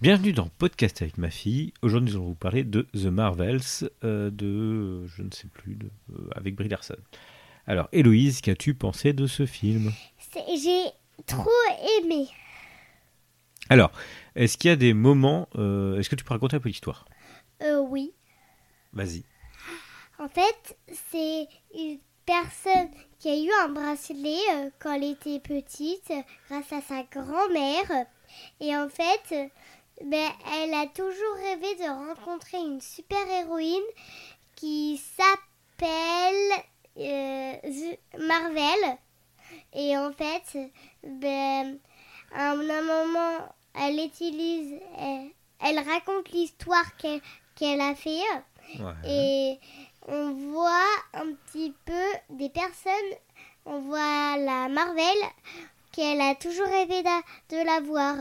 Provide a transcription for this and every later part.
Bienvenue dans Podcast avec ma fille. Aujourd'hui, nous allons vous parler de The Marvels, euh, de. je ne sais plus, de, euh, avec Brie Larson. Alors, Héloïse, qu'as-tu pensé de ce film? J'ai trop aimé. Alors, est-ce qu'il y a des moments. euh, est-ce que tu peux raconter un peu l'histoire? Euh, oui. Vas-y. En fait, c'est une personne qui a eu un bracelet quand elle était petite grâce à sa grand-mère. Et en fait, ben, elle a toujours rêvé de rencontrer une super-héroïne qui s'appelle euh, Marvel. Et en fait, ben, à un moment, elle utilise, elle, elle raconte l'histoire qu'elle a fait. Ouais. Et on voit un petit peu des personnes. On voit la Marvel qu'elle a toujours rêvé d'a- de la voir.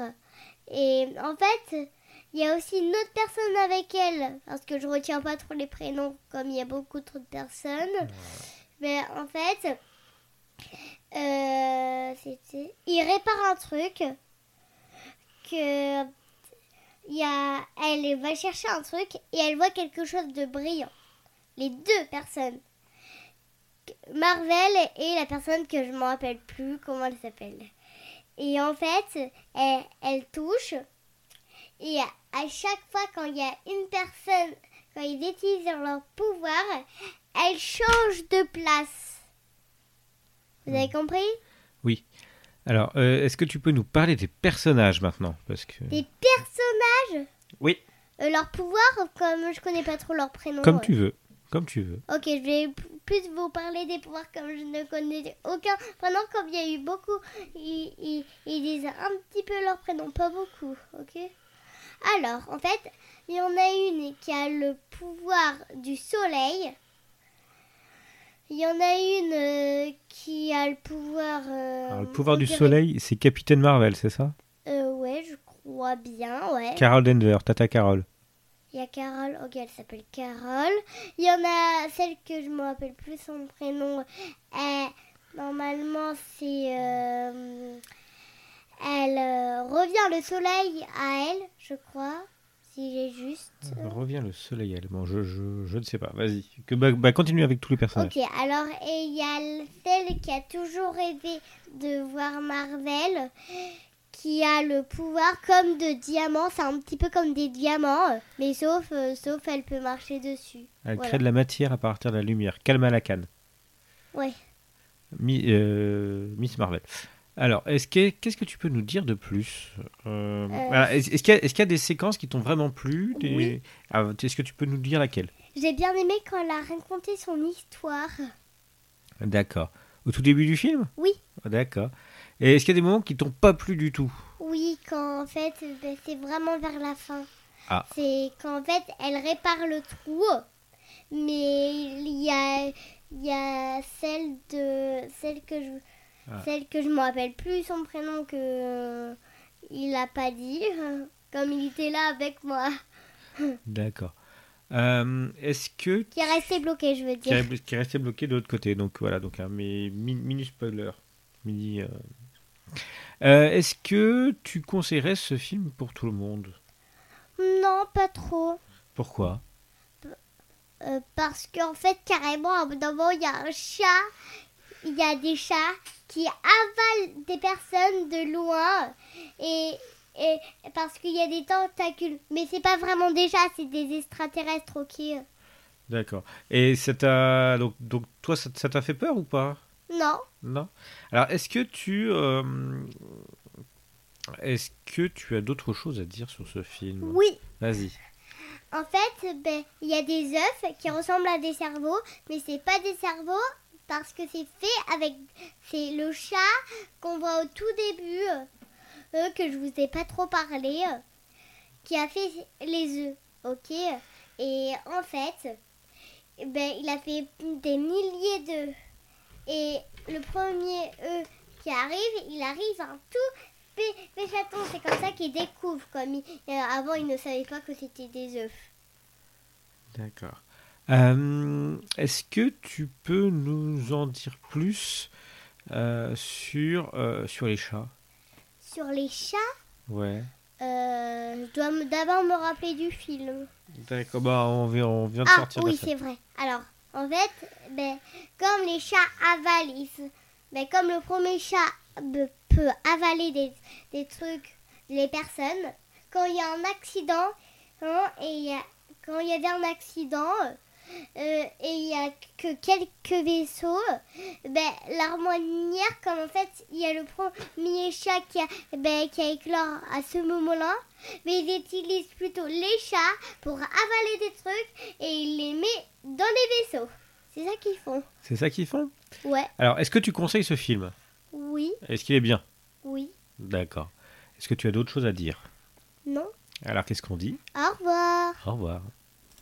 Et en fait, il y a aussi une autre personne avec elle. Parce que je retiens pas trop les prénoms comme il y a beaucoup trop de personnes. Mais en fait, euh, c'était. Il répare un truc. Que. Il y a, elle va chercher un truc et elle voit quelque chose de brillant. Les deux personnes. Marvel et la personne que je ne me rappelle plus comment elle s'appelle. Et en fait, elle, elle touche. Et à, chaque fois quand il y a une personne, quand ils utilisent leur pouvoir, elle change de place. Vous avez compris? Oui. Alors, euh, est-ce que tu peux nous parler des personnages maintenant? Parce que. Des personnages, Oui. euh, leur pouvoir, comme je connais pas trop leur prénom. Comme euh, tu veux. Comme tu veux. Ok, je vais p- plus vous parler des pouvoirs comme je ne connais aucun. Pendant comme il y a eu beaucoup, ils, ils- ils disent un petit peu leur prénom, pas beaucoup, ok? Alors, en fait, il y en a une qui a le pouvoir du soleil. Il y en a une euh, qui a le pouvoir. euh, Alors, le pouvoir du dirait- soleil, c'est Capitaine Marvel, c'est ça? Euh, ouais, je crois bien, ouais. Carol Denver, Tata Carol. Il y a Carole, ok, elle s'appelle Carole. Il y en a celle que je me rappelle plus son prénom. Euh, normalement, c'est. euh, elle euh, revient le soleil à elle, je crois. Si j'ai juste. Revient le soleil allemand, je, je, je ne sais pas. Vas-y. Que, bah, bah, continue avec tous les personnages. Ok, alors, et il y a celle qui a toujours rêvé de voir Marvel, qui a le pouvoir comme de diamants. C'est un petit peu comme des diamants, euh, mais sauf, euh, sauf elle peut marcher dessus. Elle Voilà. crée de la matière à partir de la lumière. Calma la canne. Ouais. Mi- euh, Miss Marvel. Alors, est-ce que, qu'est-ce que tu peux nous dire de plus Euh, voilà, Est-ce qu'il y, a- y des séquences qui t'ont vraiment plu des- Oui. Ah, Est-ce que tu peux nous dire laquelle? J'ai bien aimé quand elle a raconté son histoire. D'accord. Au tout début du film? Oui. D'accord. Et est-ce qu'il y a des moments qui t'ont pas plu du tout? Oui, quand en fait, ben, c'est vraiment vers la fin. Ah. C'est quand en fait, elle répare le trou. Mais il y a, il y a celle de celle que je Ah. celle que je me rappelle plus son prénom que euh, il a pas dit comme il était là avec moi D'accord. Euh, est-ce que qui est resté bloqué je veux dire qui est resté bloqué de l'autre côté. Donc voilà, donc un mi- mini spoiler. Mini. euh. Euh, Est-ce que tu conseillerais ce film pour tout le monde? Non pas trop. Pourquoi? Euh, parce qu'en fait, carrément, à un moment, il y a un chat, il y a des chats qui avalent des personnes de loin, et, et parce qu'il y a des tentacules. Mais c'est pas vraiment des chats, c'est des extraterrestres, ok. D'accord. Et ça t'a donc donc toi ça ça t'a fait peur ou pas? Non, Non. Alors est-ce que tu euh, est-ce que tu as d'autres choses à dire sur ce film? Oui. Vas-y. En fait, ben, il y a des œufs qui ressemblent à des cerveaux, mais c'est pas des cerveaux parce que c'est fait avec. C'est le chat qu'on voit au tout début, euh, que je vous ai pas trop parlé, euh, qui a fait les œufs, ok? Et en fait, ben, il a fait des milliers d'œufs. Et le premier œuf qui arrive, il arrive un tout petit petit chaton. C'est comme ça qu'il découvre. Comme il- euh, avant, il ne savait pas que c'était des œufs. D'accord. Euh, Est-ce que tu peux nous en dire plus euh, sur, sur les chats? Sur les chats, Ouais. Euh, je dois d'abord me rappeler du film. D'accord, bah on vient, on vient de Ah sortir de oui, c'est vrai. Alors, en fait, ben, comme les chats avalent, ben, comme le premier chat peut avaler des, des trucs, les personnes, quand il y a un accident, hein, et il y a, quand il y avait un accident, euh, et il y a que quelques vaisseaux, ben, l'harmonière, comme en fait, il y a le premier chat qui a, ben, qui a éclore à ce moment-là, mais ils utilisent plutôt les chats pour avaler des trucs et ils les mettent dans des vaisseaux. C'est ça qu'ils font. C'est ça qu'ils font? Ouais, Alors, est-ce que tu conseilles ce film? Oui, Est-ce qu'il est bien? Oui, D'accord. Est-ce que tu as d'autres choses à dire? Non. Alors, qu'est-ce qu'on dit? Au revoir. Au revoir.